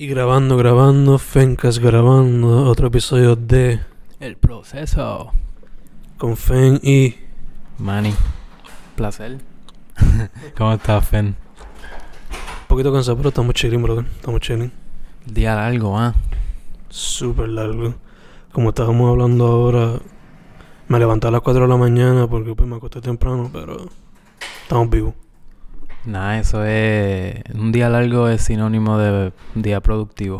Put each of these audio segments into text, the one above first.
Y grabando, grabando, Fencas grabando otro episodio de El proceso. Con Fen y Manny. Placer. ¿Cómo estás, Fen? un poquito cansado, pero estamos chilling, brother. Estamos chilling. Día largo, ¿ah? Súper largo. Como estábamos hablando ahora, me levanté a las 4 de la mañana porque pues, me acosté temprano, pero estamos vivos. Nada, eso es. Un día largo es sinónimo de día productivo.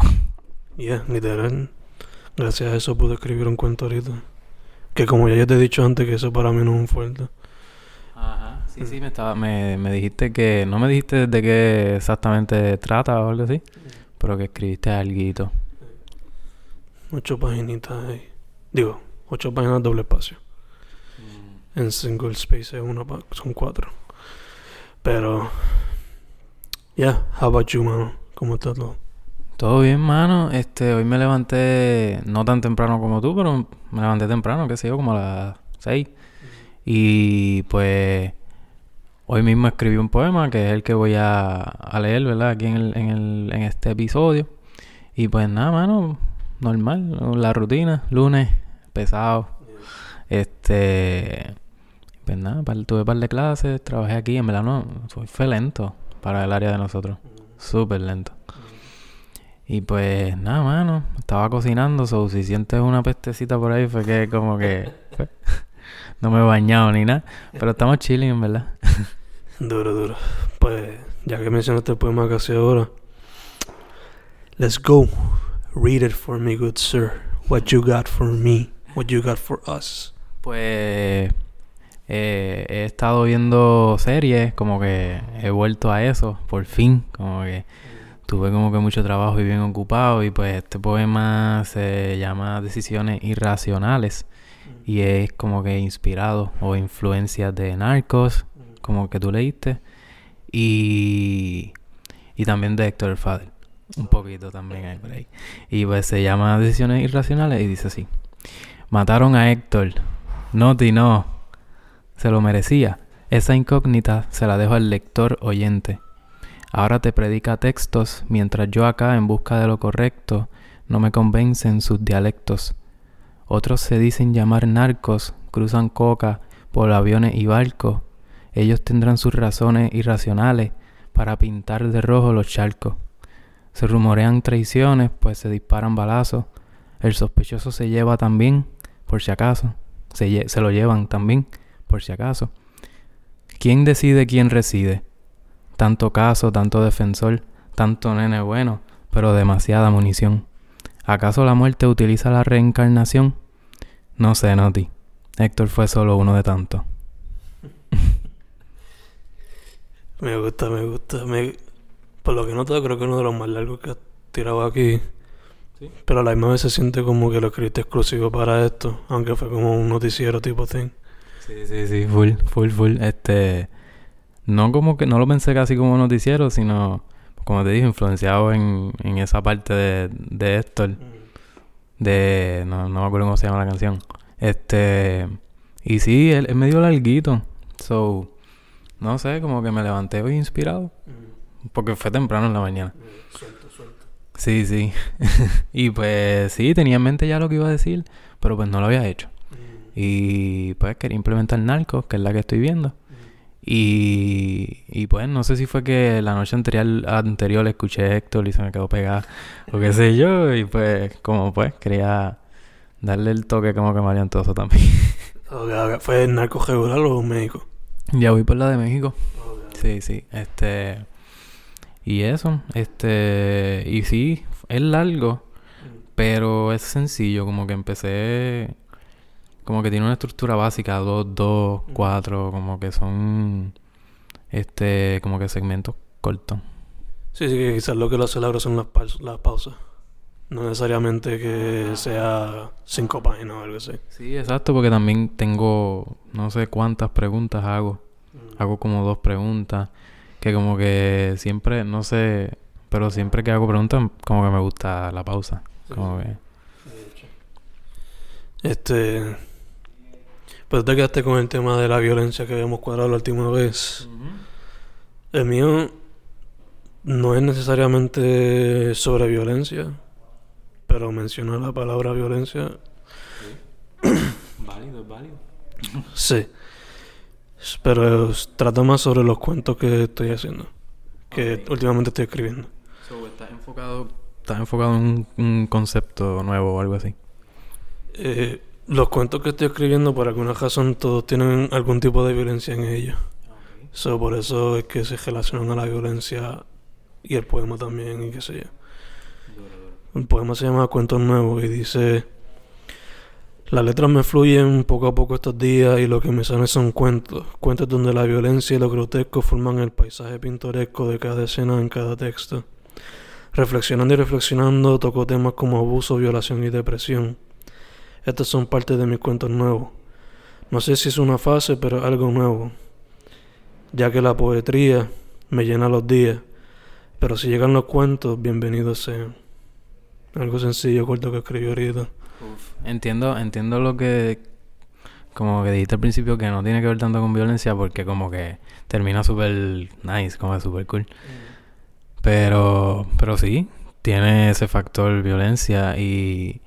Yeah, literal. Gracias a eso pude escribir un cuento ahorita. Que como ya yo te he dicho antes, que eso para mí no es un fuerte. Ajá. Sí, sí, me, estaba, me, me dijiste que. No me dijiste de qué exactamente trata o algo así. Pero que escribiste algo. Ocho paginitas ahí. Digo, ocho páginas doble espacio. En single space es una son cuatro. Pero, yeah, how about you, mano? ¿Cómo está todo? Todo bien, mano. Este, hoy me levanté no tan temprano como tú, pero me levanté temprano, qué sé yo, como a las 6. Y pues hoy mismo escribí un poema que es el que voy a, a leer, ¿verdad? Aquí en, el, en, el, en este episodio. Y pues nada, mano, normal, la rutina, lunes, pesado. Este, pues nada, tuve un par de clases, trabajé aquí, en verdad no, fue lento para el área de nosotros, súper lento. Y pues nada, mano, estaba cocinando, so, si sientes una pestecita por ahí fue que como que fue- no me he bañado ni nada, pero estamos chilling, en verdad. Duro, duro. Pues, ya que mencionaste el poema que hace ahora, let's go. Read it for me, good sir. What you got for me, what you got for us. Pues eh, he estado viendo series, como que he vuelto a eso, por fin, como que tuve como que mucho trabajo y bien ocupado y pues este poema se llama Decisiones Irracionales y es como que inspirado o influencias de Narcos, como que tú leíste, y, y también de Héctor el Father, un poquito también hay por ahí. Y pues se llama Decisiones Irracionales y dice así. Mataron a Héctor. Noti no. Se lo merecía. Esa incógnita se la dejo al lector oyente. Ahora te predica textos mientras yo acá en busca de lo correcto no me convencen sus dialectos. Otros se dicen llamar narcos, cruzan coca por aviones y barcos. Ellos tendrán sus razones irracionales para pintar de rojo los charcos. Se rumorean traiciones, pues se disparan balazos. El sospechoso se lleva también, por si acaso. Se, se lo llevan también, por si acaso. ¿Quién decide quién reside? Tanto caso, tanto defensor, tanto nene bueno, pero demasiada munición. ¿Acaso la muerte utiliza la reencarnación? No sé, Noti. Héctor fue solo uno de tantos. Me gusta, me gusta. Me... Por lo que noto, creo que uno de los más largos que has tirado aquí. Sí. Pero a la misma vez se siente como que lo escribiste exclusivo para esto. Aunque fue como un noticiero tipo thing. Sí, sí, sí, full, full, full. Este, no como que, no lo pensé casi como noticiero, sino, como te dije, influenciado en, en esa parte de, de Héctor. de no, no me acuerdo cómo se llama la canción. Este y sí él es medio larguito. So no sé como que me levanté hoy inspirado. Porque fue temprano en la mañana. Suelto, suelto. sí sí. Y pues sí tenía en mente ya lo que iba a decir pero pues no lo había hecho y pues quería implementar Narcos que es la que estoy viendo y, y pues no sé si fue que la noche anterior, anterior le escuché a Héctor y se me quedó pegada o qué sé yo. Y pues como pues quería darle el toque como que mariantoso también. Ok, ok. ¿Fue en narco regular o México? ya voy por la de México. Sí, sí. Este... Y eso. Este... Y sí, es largo. Pero es sencillo. Como que empecé... Como que tiene una estructura básica. Dos, dos, Ujú. cuatro. Como que son... Este... Como que segmentos cortos. Sí, sí, que quizás lo que lo hace son las, las pausas. No necesariamente que sea cinco páginas o algo así. Sí, exacto, porque también tengo no sé cuántas preguntas hago. Hago como dos preguntas. Que como que siempre, no sé, pero siempre que hago preguntas, como que me gusta la pausa. Como que... Este. Pues te quedaste con el tema de la violencia que habíamos cuadrado la última vez. El mío no es necesariamente sobre violencia, pero menciona la palabra violencia. válido, válido. Sí. Pero trata más sobre los cuentos que estoy haciendo, que últimamente estoy escribiendo. So, ¿Estás enfocado, estás enfocado en un, un concepto nuevo o algo así? Eh, los cuentos que estoy escribiendo, por alguna razón, todos tienen algún tipo de violencia en ellos. So, por eso es que se relacionan a la violencia y el poema también, y qué sé yo. El poema se llama Cuentos Nuevos y dice: Las letras me fluyen poco a poco estos días y lo que me sale son cuentos. Cuentos donde la violencia y lo grotesco forman el paisaje pintoresco de cada escena en cada texto. Reflexionando y reflexionando, toco temas como abuso, violación y depresión. Estos son parte de mis cuentos nuevos. No sé si es una fase, pero algo nuevo. Ya que la poetría me llena los días. Pero si llegan los cuentos, bienvenidos sean. Algo sencillo, corto que escribí ahorita. Entiendo, entiendo lo que como que dijiste al principio que no tiene que ver tanto con violencia porque como que termina súper nice, como súper cool. Pero, pero sí, tiene ese factor violencia y,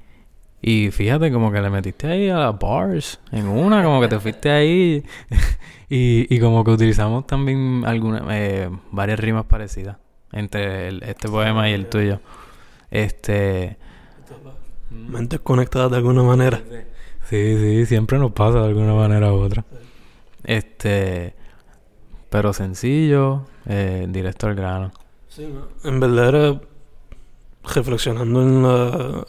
y fíjate como que le metiste ahí a las bars en una, como que te fuiste ahí y, y como que utilizamos también algunas, eh, varias rimas parecidas entre el- este poema y el tuyo. Este... Mentes conectadas de alguna manera. Sí, sí, siempre nos pasa de alguna manera u otra. Este, pero sencillo, eh, directo al grano. Sí, no. En verdad era reflexionando en la...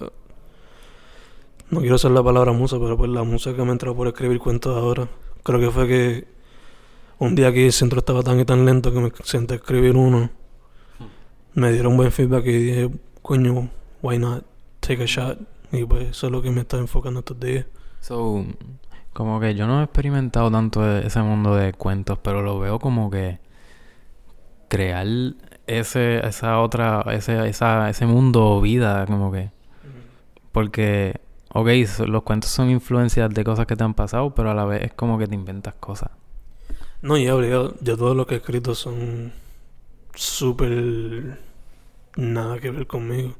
No quiero usar la palabra musa, pero pues la musa que me entró por escribir cuentos ahora. Creo que fue que un día que el centro estaba tan y tan lento que me senté a escribir uno. Me dieron buen feedback y dije, coño, why not take a shot? Y pues eso es lo que me está enfocando estos días. So, como que yo no he experimentado tanto e- ese mundo de cuentos, pero lo veo como que crear ese, esa otra, ese, esa, ese mundo o vida, como que. Porque, ok, so- los cuentos son influencias de cosas que te han pasado, pero a la vez es como que te inventas cosas. No, ya, obligado. Ya todo lo que he escrito son súper nada que ver conmigo.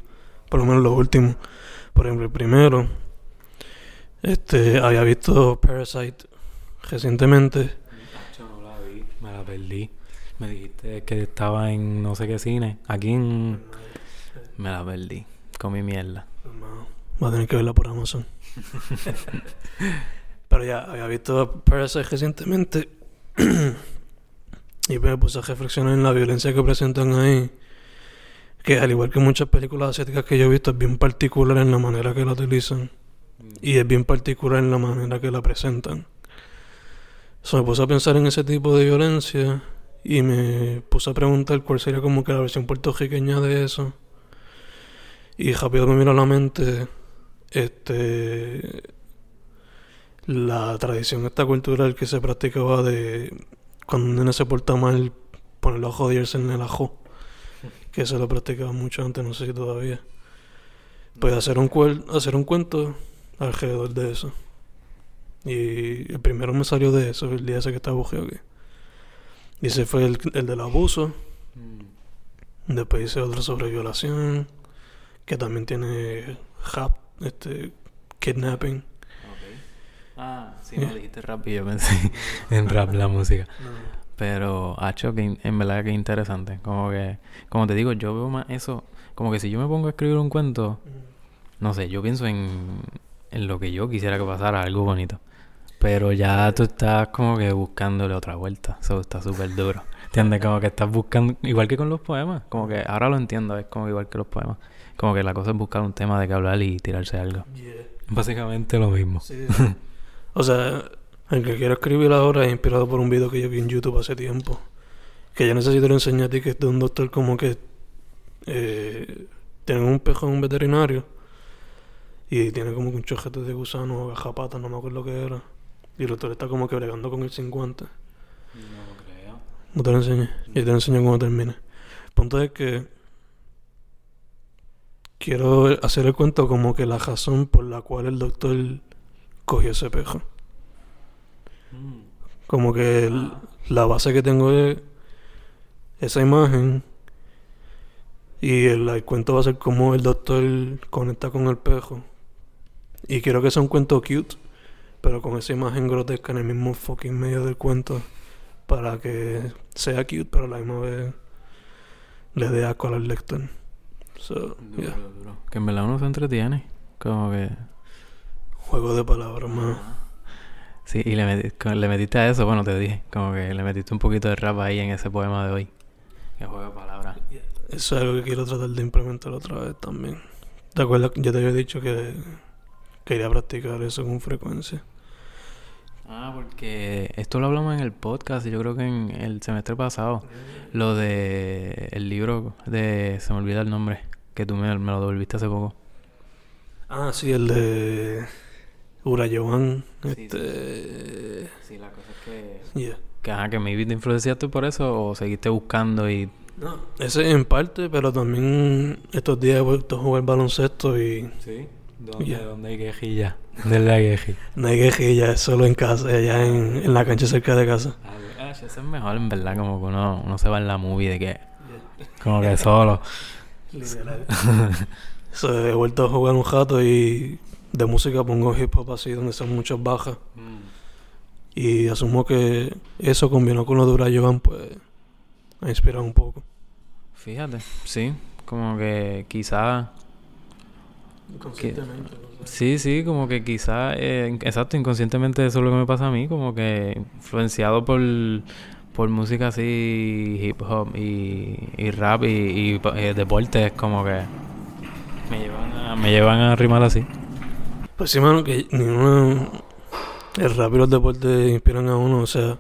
Por lo menos los últimos. Por ejemplo, el primero. Este, había visto Parasite recientemente. Yo no la vi, me la perdí. Me dijiste que estaba en no sé qué cine. Aquí en... Me la perdí. Comí mierda. Voy a tener que verla por Amazon. Pero ya, había visto Parasite recientemente. y me puse a reflexionar en la violencia que presentan ahí. Que al igual que muchas películas asiáticas que yo he visto, es bien particular en la manera que la utilizan. Y es bien particular en la manera que la presentan. So, me puse a pensar en ese tipo de violencia y me puse a preguntar cuál sería como que la versión puertorriqueña de eso. Y rápido me vino a la mente este la tradición esta cultural que se practicaba de cuando un nene se porta mal ponerlo a joderse en el ajo. Que se lo practicaba mucho antes, no sé si todavía. Pues hacer un, cuel- hacer un cuento alrededor de eso. Y el primero me salió de eso, el día ese que estaba bujeo aquí. Y ese fue el, el del abuso. Después hice otro sobre violación. Que también tiene rap, este, kidnapping. Ah, sí, no dijiste rap y yo pensé en rap la música. Pero, hacho, que en verdad que interesante. Como que, como te digo, yo veo más eso. Como que si yo me pongo a escribir un cuento, no sé, yo pienso en, en lo que yo quisiera que pasara, algo bonito. Pero ya tú estás como que buscándole otra vuelta. Eso está súper duro. ¿Entiendes? Como que estás buscando, igual que con los poemas. Como que ahora lo entiendo, es como igual que los poemas. Como que la cosa es buscar un tema de que hablar y tirarse algo. Yeah. Básicamente lo mismo. Sí. o sea, el que quiero escribir ahora es inspirado por un video que yo vi en YouTube hace tiempo. Que yo necesito enseñar a ti que es de un doctor como que eh, tiene un pejo en un veterinario y tiene como que un chojete de gusano o gajapatas, no me acuerdo lo que era. Y el doctor está como que bregando con el 50. No lo creo. No te lo enseñé. Yo te lo enseño cuando termine. El punto es que quiero hacer el cuento como que la razón por la cual el doctor cogió ese pejo. Como que el- la base que tengo es esa imagen Y el, el cuento va a ser como el doctor conecta con el pejo. Y quiero que sea un cuento cute, pero con esa imagen grotesca en el mismo fucking medio del cuento. Para que sea cute, pero a la misma vez le dé asco al lector. So, Duro, yeah. duro. Que en verdad uno se entretiene. Como que... Juego de palabras, mano. Sí, y le, meti- co- le metiste a eso, bueno, te dije. Como que le metiste un poquito de rap ahí en ese poema de hoy. Que juego de palabras. Eso es algo que quiero tratar de implementar otra vez también. ¿Te acuerdas? Yo te había dicho que quería practicar eso con frecuencia. Ah, porque esto lo hablamos en el podcast y yo creo que en el semestre pasado. Lo de el libro de... Se me olvida el nombre. Que tú me, me lo devolviste hace poco. Ah, sí, el de Urayawan. Sí, Este. Sí, la cosa es que... Yeah. Que, ajá, que maybe te influenciaste por eso o seguiste buscando y... No, ese en parte, pero también estos días he vuelto a jugar baloncesto y ¿Sí? ¿Dónde- Yeah. ¿Dónde hay quejilla? ¿Dónde la quejilla? no hay quejilla, es solo en casa, allá en, en la cancha cerca de casa. Ah, eso es mejor, en verdad, como que uno, uno se va en la movie de que... Como que solo. So, he vuelto a jugar un rato y de música pongo hip hop así, donde son muchas bajas. Y asumo que eso combinado con lo de Urayawan, pues ha inspirado un poco. Fíjate, sí, como que quizá... Sí, sí, como que quizá, eh, exacto, inconscientemente eso es lo que me pasa a mí, como que influenciado por, por música así, hip hop y, y rap y, y, eh, deporte, es como que me llevan a, me llevan a rimar así. Pues sí, mano, que ninguna... El rap y los deportes inspiran a uno. O sea,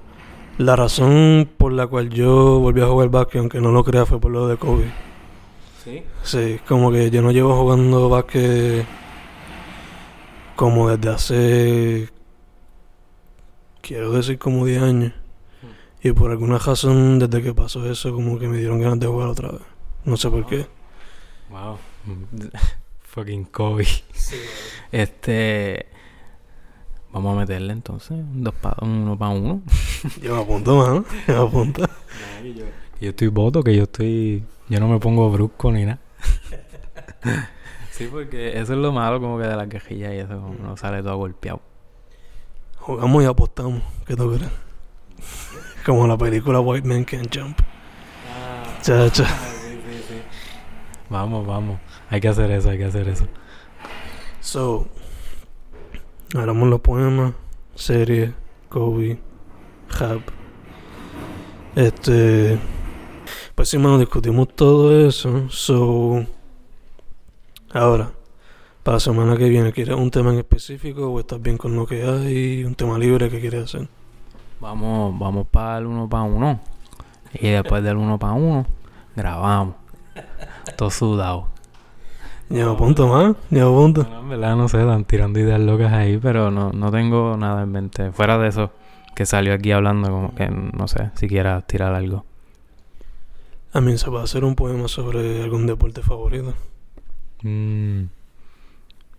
la razón por la cual yo volví a jugar básquet, aunque no lo crea, fue por lo de Kobe. Sí. Sí, como que yo no llevo jugando básquet como desde hace... Quiero decir como 10 años. Y por alguna razón, desde que pasó eso, como que me dieron ganas de jugar otra vez. No sé por qué. Wow. Fucking Kobe. Este... Vamos a meterle entonces un dos pa, uno para uno. Yo me apunto, mano. Yo me apunto. Yo estoy voto, que yo estoy... Yo no me pongo brusco ni nada. sí, porque eso es lo malo como que de la quejilla y eso, como uno sale todo golpeado. Jugamos y apostamos. ¿Qué tú crees? Como la película White Man Can't Jump. Chacha. Vamos, vamos. Hay que hacer eso, hay que hacer eso. So, hablamos los poemas, serie, Kobe, Hab. Este. Pues sí, mano, discutimos todo eso. So, ahora, para la semana que viene, ¿quieres un tema en específico o estás bien con lo que hay? ¿Un tema libre que quieres hacer? Vamos, vamos para el uno para uno. Y después del uno para uno, grabamos. Todo sudado. Ya me apunto más, ya me apunto. No, en verdad no sé, están tirando ideas locas ahí, pero no, no tengo nada en mente. Fuera de eso, que salió aquí hablando, como que no sé, si quieras tirar algo. A mí se va a hacer un poema sobre algún deporte favorito. Mm,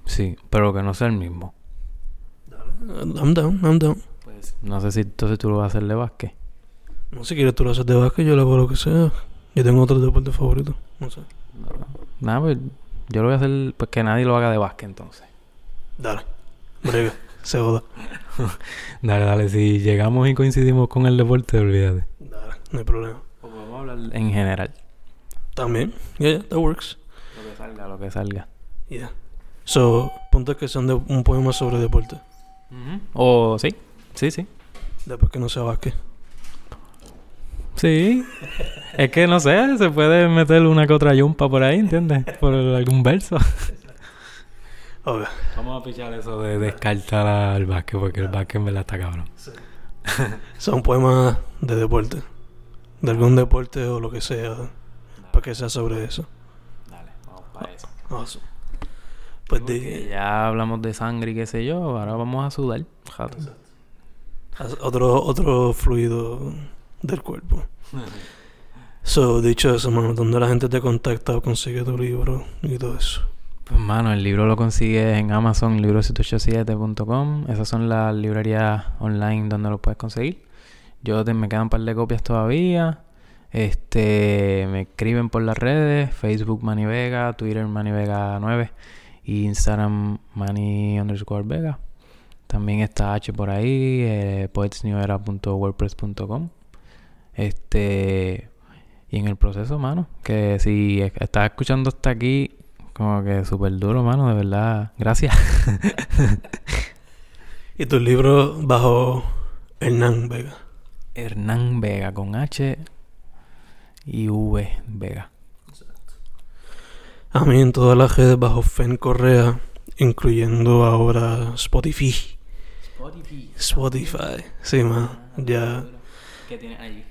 sí, pero que no sea el mismo. I'm down, I'm down. Pues no sé si entonces tú lo vas a hacer de básquet. No, si quieres tú lo haces de básquet, yo lo hago lo que sea. Yo tengo otro deporte favorito. No sé. Nada, pues yo lo voy a hacer, pues que nadie lo haga de básquet entonces. Dale. Brega. Se joda. Dale, dale, si llegamos y coincidimos con el deporte, olvídate. Dale. No hay problema. O podemos hablar en general. También. Yeah, yeah, that works. Lo que salga, lo que salga. Yeah. So, punto es que son de un poema sobre deporte. O sí, sí, sí. Después que no sea básquet. Sí. es que no sé, se puede meter una que otra yumpa por ahí, ¿entiendes? Por algún verso. Ok. Vamos a pichar eso de descartar al básquet, porque el básquet en verdad está cabrón. Son poemas de deporte. De algún deporte o lo que sea. Para que sea sobre eso. Dale, vamos para eso. Awesome. Pues de, ya hablamos de sangre y qué sé yo, ahora vamos a sudar. Jato. Otro, otro fluido del cuerpo. So, dicho eso, mano, donde la gente te contacta o consigue tu libro y todo eso. Pues mano, el libro lo consigues en Amazon, libro787.com. Esas son las librerías online donde lo puedes conseguir. Yo te, me quedan un par de copias todavía. Este, me escriben por las redes, Facebook Manny Vega, Twitter Manny Vega 9 y Instagram Manny underscore Vega. También está H por ahí, eh, poetsnewera.wordpress.com. Este, y en el proceso, mano, que si estás escuchando hasta aquí, como que súper duro, mano, de verdad, gracias. y tu libro bajo Hernán Vega. Hernán Vega con H y V Vega. A mí en todas las redes bajo Fen Correa, incluyendo ahora Spotify. Spotify. Spotify. Sí, man. Ya. ¿Qué tiene allí?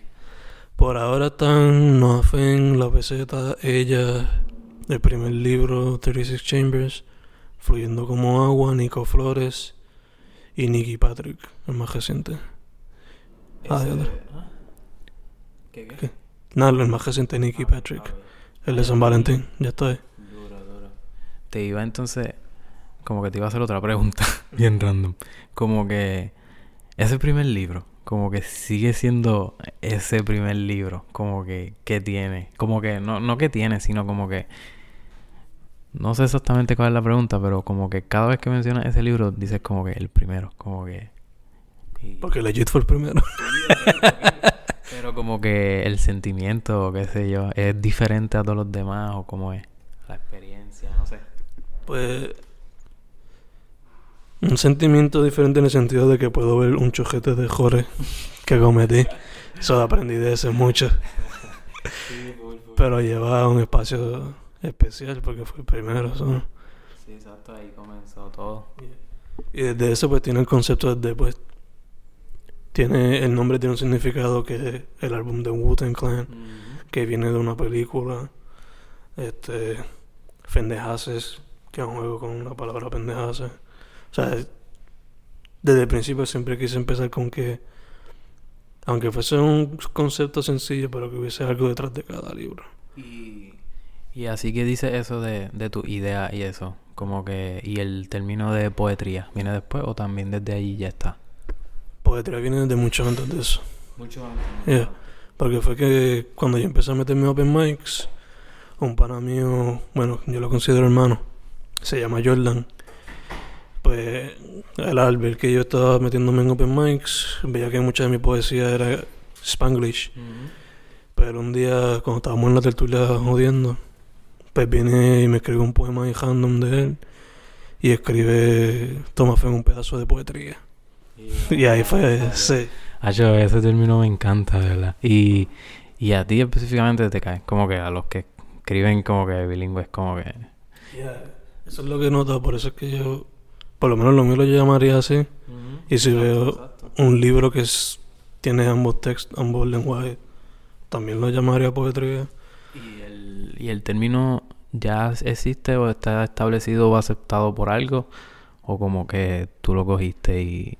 Por ahora están Noah Fen, La Peseta, Ella, el primer libro, 36 Chambers, Fluyendo como agua, Nico Flores y Nicky Patrick, el más reciente. Ah, de otro. ¿Qué, qué? ¿Qué? Nada, el más reciente, Nicky Patrick. El de San Valentín, ya estoy. Duro, duro. Te iba entonces, como que te iba a hacer otra pregunta, bien random. Como que ese primer libro, como que sigue siendo ese primer libro, como que, ¿qué tiene? Como que, no, no que tiene, sino como que, no sé exactamente cuál es la pregunta, pero como que cada vez que mencionas ese libro, dices como que el primero, como que... y- Porque Legit fue el primero. Pero como que el sentimiento, o qué sé yo, es diferente a todos los demás, o cómo es la experiencia, no sé. Pues. Un sentimiento diferente en el sentido de que puedo ver un chojete de jores que cometí. Eso aprendí de ese mucho. Pero lleva un espacio especial porque fue el primero. ¿so? Sí, exacto, ahí comenzó todo. Y desde eso, pues tiene el concepto de pues. Tiene, el nombre tiene un significado que es el álbum de Wu-Tang Clan, que viene de una película. Este. Fendejaces, que es un juego con la palabra pendejaces. O sea, desde el principio siempre quise empezar con que, aunque fuese un concepto sencillo, pero que hubiese algo detrás de cada libro. Y, y así que dice eso de, de tu idea y eso, como que, y el término de poetría, ¿viene después o también desde ahí ya está? Poetría viene desde mucho antes de eso. Mucho antes. Yeah. Porque fue que cuando yo empecé a meterme en open mics, un pana mío, bueno, yo lo considero hermano, se llama Jordan. Pues el al ver que yo estaba metiéndome en open mics, veía que mucha de mi poesía era spanglish. Pero un día, cuando estábamos en la tertulia jodiendo, pues viene y me escribe un poema ahí random de él. Y escribe, toma fe en un pedazo de poetría. Y ahí fue, sí. Yo, ese término me encanta, de verdad. Y, y a ti específicamente te cae, como que a los que escriben como que bilingües, como que... Yeah, Eso es lo que he notado, por eso es que yo, por lo menos lo mío lo llamaría así. Y si veo un libro que es, tiene ambos textos, ambos lenguajes, también lo llamaría poetría. ¿Y el, ¿Y el término ya existe o está establecido o aceptado por algo? ¿O como que tú lo cogiste y...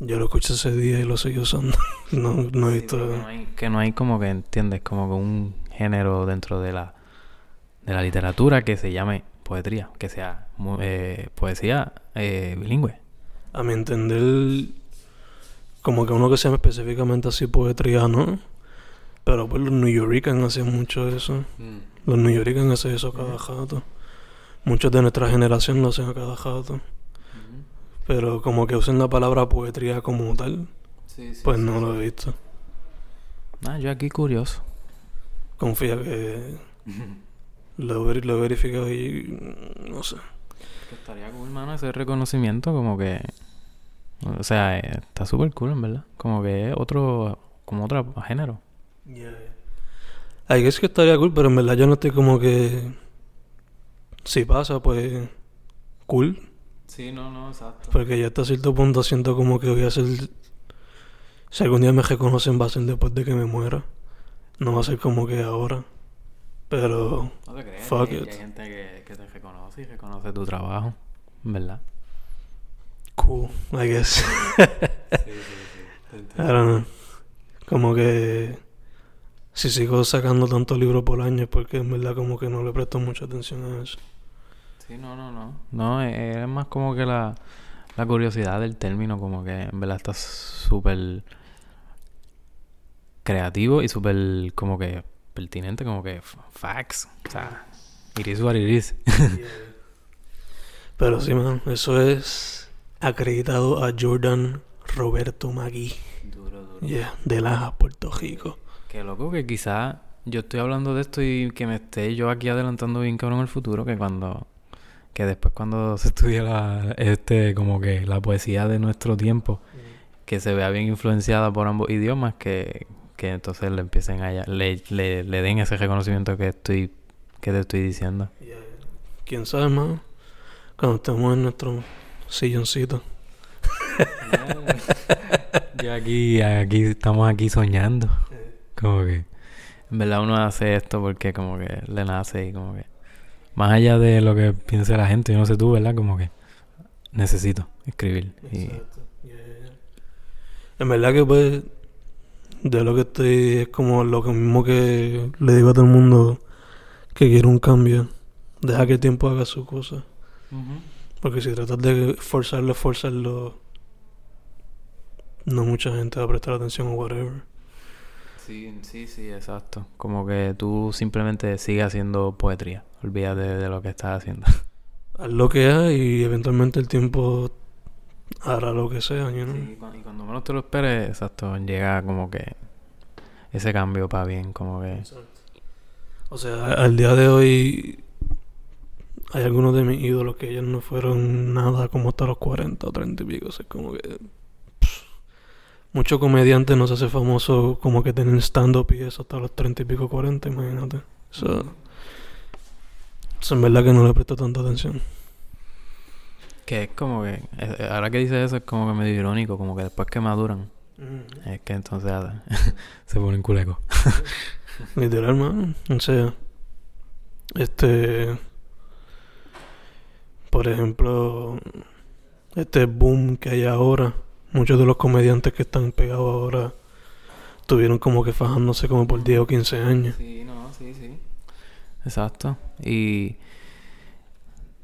Yo lo escuché ese día y lo seguí usando. no, no he Sí, visto. que, no hay, que no hay como que, ¿entiendes? Como que un género dentro de la, de la literatura que se llame poetría, que sea eh, poesía eh, bilingüe. A mi entender, como que uno que se llama específicamente así poetría, ¿no? Pero pues los New Yorkers hacen mucho eso. Los New Yorkers hacen eso cada rato. Muchos de nuestra generación lo hacen a cada rato. Pero como que usen la palabra poetría como tal, Sí, sí, pues sí, no sí. lo he visto. Ah, yo aquí curioso. Confía que lo he, ver- lo he verificado y mm, no sé. Que estaría cool, mano, ese reconocimiento como que... O sea, eh, está súper cool, en verdad. Como que es otro... Como otro género. Ahí es que estaría cool, pero en verdad yo no estoy como que... Si pasa, pues... Cool. Sí, no, no, exacto. Porque ya hasta cierto punto siento como que voy a ser... Si algún día me reconocen va a ser después de que me muera. No va a ser como que ahora. Pero... No te creas. Fuck hay, it. hay gente que, que te reconoce y reconoce tu trabajo. ¿Verdad? Cool, I guess. Sí, sí, sí. I don't know. Como que... Si sigo sacando tantos libros por año es porque en verdad como que no le presto mucha atención a eso. Sí, no, no, no. No, es, es más como que la, la curiosidad del término, como que en verdad está súper creativo y súper como que pertinente, como que facts. O sea, it is what it is. Pero sí, man, eso es acreditado a Jordan Roberto Magui. Duro, duro. Yeah, de Laja, Puerto Rico. Qué loco que quizá yo estoy hablando de esto y que me esté yo aquí adelantando bien cabrón el futuro, que cuando que después cuando se estudia la, este como que la poesía de nuestro tiempo, que se vea bien influenciada por ambos idiomas, que, que entonces le empiecen a le, le, le den ese reconocimiento que estoy que te estoy diciendo. ¿Quién sabe, man? Cuando estemos en nuestro silloncito. Yo aquí, aquí estamos aquí soñando. Como que en verdad uno hace esto porque como que le nace y como que más allá de lo que piense la gente, yo no sé tú, ¿verdad? Como que necesito escribir. Y Exacto. Yeah, yeah. En verdad que pues de lo que estoy es como lo mismo que le digo a todo el mundo que quiere un cambio. Deja que el tiempo haga su cosa. Porque si tratas de forzarlo, forzarlo, no mucha gente va a prestar atención o whatever. Sí, sí, sí, exacto. Como que tú simplemente sigues haciendo poetría. Olvídate de lo que estás haciendo. Haz lo que hay y eventualmente el tiempo hará lo que sea, you know? Sí, y cu- y cuando menos te lo esperes, exacto, llega como que ese cambio para bien, como que... O sea, al día de hoy hay algunos de mis ídolos que ellos no fueron nada como hasta los 40 o 30 y pico. O sea, como que... pff, muchos comediantes no se hace famoso como que tienen stand-up y eso hasta los 30 y pico, 40, imagínate. So, so, en verdad que no le presto tanta atención. Que es como que, eh, ahora que dices eso es como que medio irónico, como que después que maduran, es que entonces ah, se ponen culecos. Literal, man. O sea, este. Por ejemplo, este boom que hay ahora. Muchos de los comediantes que están pegados ahora tuvieron como que fajándose como por 10 o 15 años. Sí, no, sí, sí. Exacto. Y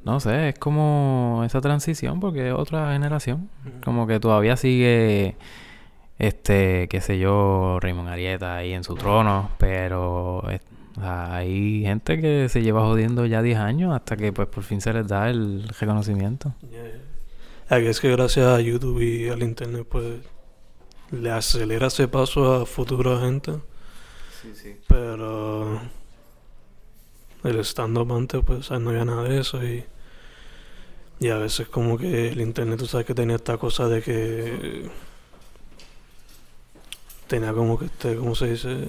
no sé, es como esa transición porque es otra generación. Como que todavía sigue, este, qué sé yo, Raymond Arieta ahí en su trono, pero eh, o sea, hay gente que se lleva jodiendo ya 10 años hasta que pues por fin se les da el reconocimiento. Aquí es que gracias a YouTube y al internet, pues le acelera ese paso a futura gente. Sí, sí. Pero el stand-up antes, pues no había nada de eso y, y a veces como que el internet, tú sabes que tenía esta cosa de que tenía como que este, ¿cómo se dice?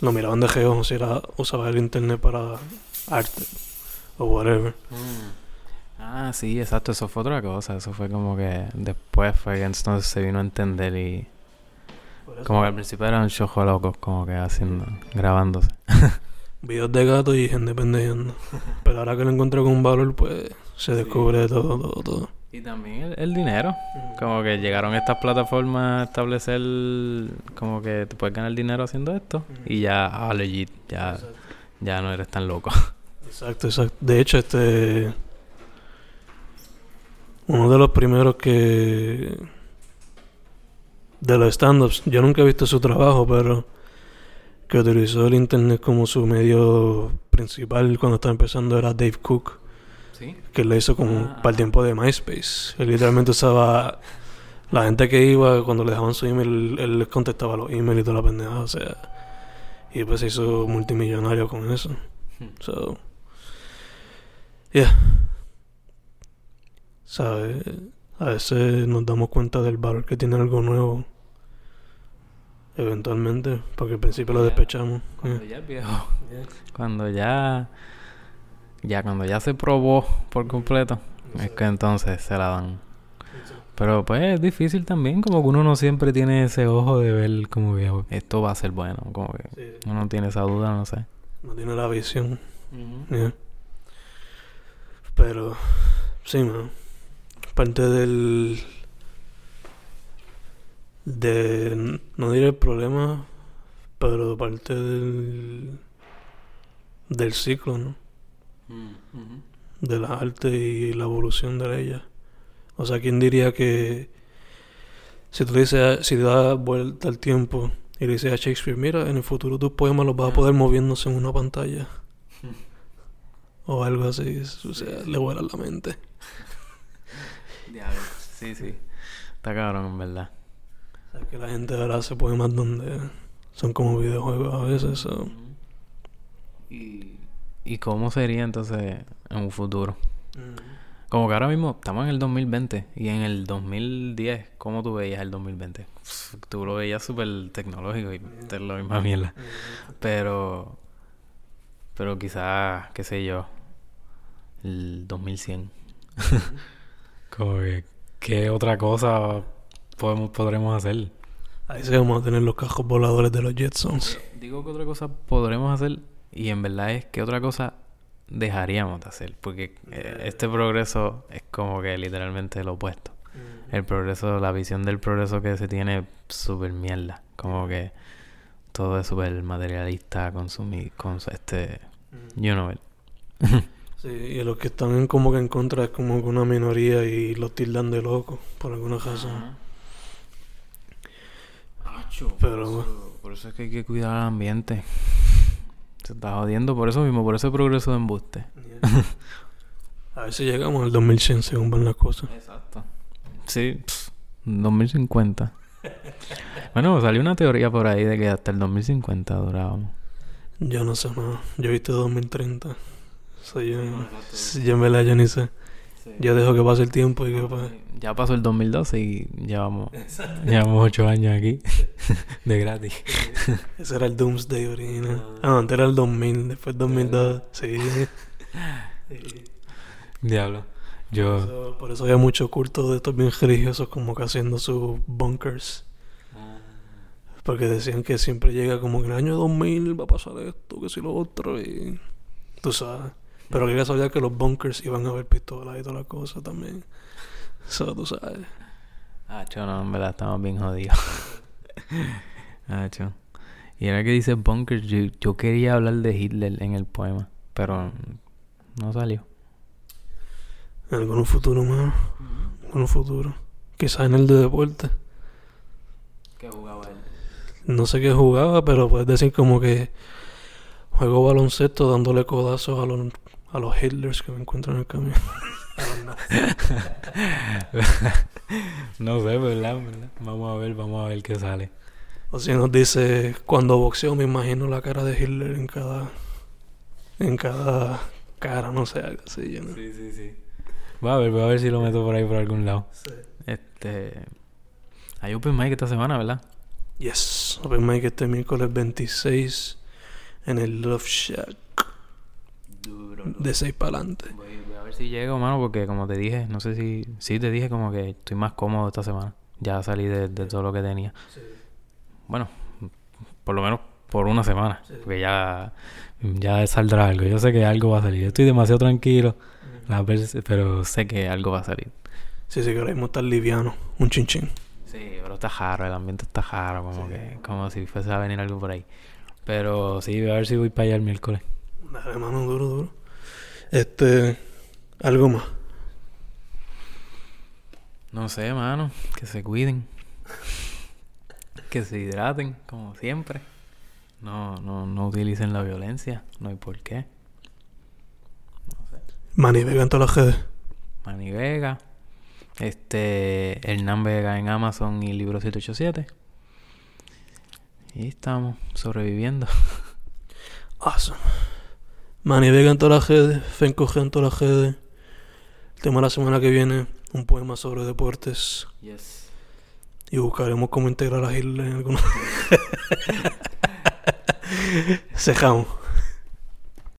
Lo miraban de geo, si era, usaba el internet para arte o whatever. Ah, sí, exacto, eso fue otra cosa, eso fue como que después fue que entonces se vino a entender y como que al principio eran show locos, como que haciendo, grabándose. Videos de gato y gente pendejeando. Pero ahora que lo encontré con valor, pues se descubre todo, todo, todo. Y también el, el dinero, como que llegaron estas plataformas a establecer como que te puedes ganar dinero haciendo esto y ya, ah, legit, ya, ya no eres tan loco. Exacto, exacto. De hecho, este. Uno de los primeros que. De los stand-ups, yo nunca he visto su trabajo, pero. Que utilizó el internet como su medio principal cuando estaba empezando era Dave Cook, ¿Sí? que lo hizo como Ah. para el tiempo de MySpace. Él literalmente usaba. La gente que iba, cuando le dejaban su email, él les contestaba los emails y toda la pendejada, o sea. Y pues se hizo multimillonario con eso. So, yeah. ¿Sabes? A veces nos damos cuenta del valor que tiene algo nuevo. Eventualmente, porque al principio lo Ya. despechamos. Cuando ya es viejo, cuando ya, ya cuando ya se probó por completo, es que entonces se la dan. Pero pues es difícil también, como que uno no siempre tiene ese ojo de ver como que "Oh, esto va a ser bueno, como que Sí, uno tiene esa duda, no sé. no tiene la visión. yeah. Pero, sí, man. Parte del. De. No diré el problema, pero parte del. Del ciclo, ¿no? De la arte y la evolución de ella. O sea, ¿quién diría que si tú dices, si das vuelta al tiempo Y le dice a Shakespeare, mira, en el futuro tus poemas los vas a poder moviéndose en una pantalla. o algo así. O sea, le vuela la mente. Sí, sí. Está cabrón, en verdad. O sea, que la gente ahora hace poemas donde son como videojuegos a veces. so. ¿Y, ¿Y cómo sería entonces en un futuro? Mm. Como que ahora mismo estamos en el 2020 y en el 2010, ¿cómo tú veías el 2020? Pff, Tú lo veías súper tecnológico y te lo misma mierda. Pero, pero quizás, qué sé yo, el 2100. Como que, ¿qué otra cosa podemos, podremos hacer? Ahí sí vamos a tener los cajos voladores de los Jetsons. Digo que otra cosa podremos hacer y en verdad es que otra cosa dejaríamos de hacer. Porque eh, este progreso es como que literalmente lo opuesto. El progreso, la visión del progreso que se tiene es súper mierda. Como que todo es súper materialista, consumir, con este, you know it. Sí, y los que están en como que en contra es como que una minoría y los tildan de locos por alguna razón. Pero- por, eso, por eso es que hay que cuidar al ambiente. Se está jodiendo por eso mismo, por ese progreso de embuste. A ver si llegamos al 2100 según van las cosas. Exacto. Sí, pss, 2050. bueno, salió una teoría por ahí de que hasta el 2050 durábamos. Yo no sé nada. Yo he visto 2030. So, yo, sí, yo en verdad yo ni sé. Yo dejo que pase el tiempo y que pues... Ya pasó el 2012 y llevamos, llevamos ocho años aquí de gratis. Ese era el Doomsday original. Ah, antes era el 2000, después 2002. Sí. Sí. Diablo. Por Yo... eso, por eso había muchos cultos de estos bien religiosos como que haciendo sus bunkers. Porque decían que siempre llega como que en el año 2000 va a pasar esto, que si lo otro y... Tú sabes. Pero que ya sabía que los bunkers iban a haber pistolas y todas las cosas también. Eso tú sabes. Ah, cho, no, en verdad estamos bien jodidos. ah, cho. Y ahora que dice bunker, yo, yo quería hablar de Hitler en el poema, pero no salió. En algún futuro más. En algún futuro. Quizás en el de deporte. ¿Qué jugaba él? No sé qué jugaba, pero puedes decir como que juego baloncesto dándole codazos a los, a los Hitlers que me encuentro en el camino. no sé, ¿verdad? ¿verdad? Vamos a ver, vamos a ver qué sale. O si nos dice, cuando boxeo me imagino la cara de Hitler en cada... En cada cara, no sé, algo así. no- Sí, sí, sí. Va a ver, voy a ver si lo meto por ahí por algún lado. Este. Hay Open Mic esta semana, ¿verdad? Yes, Open Mic este miércoles 26 en el Love Shack Duro. de 6 para adelante. Voy, voy a ver si llego, mano, porque como te dije, no sé si. Sí, te dije como que estoy más cómodo esta semana. Ya salí de, de todo lo que tenía. Bueno, por lo menos por una semana. Sí. Porque ya, ya saldrá algo. Yo sé que algo va a salir. Estoy demasiado tranquilo, las veces, pero sé que algo va a salir. Sí, sí, que ahora mismo está liviano, un chinchín. Sí, pero está jaro, el ambiente está jaro, como que, como si fuese a venir algo por ahí. Pero sí, voy a ver si voy para allá el miércoles. Dale, mano, duro, duro. Este, algo más. No sé, mano, que se cuiden. que se hidraten, como siempre. No, no, no utilicen la violencia, no hay por qué. No sé. Manny Vega en todas las redes. Manny Vega, este, Hernán Vega en Amazon y Libro 787. Y estamos sobreviviendo. Awesome. Manny Vega en todas las redes. Fenco G en todas las redes. El tema de la semana que viene, un poema sobre deportes. Yes. Y buscaremos cómo integrar a Hitler en alguna. Cejamos.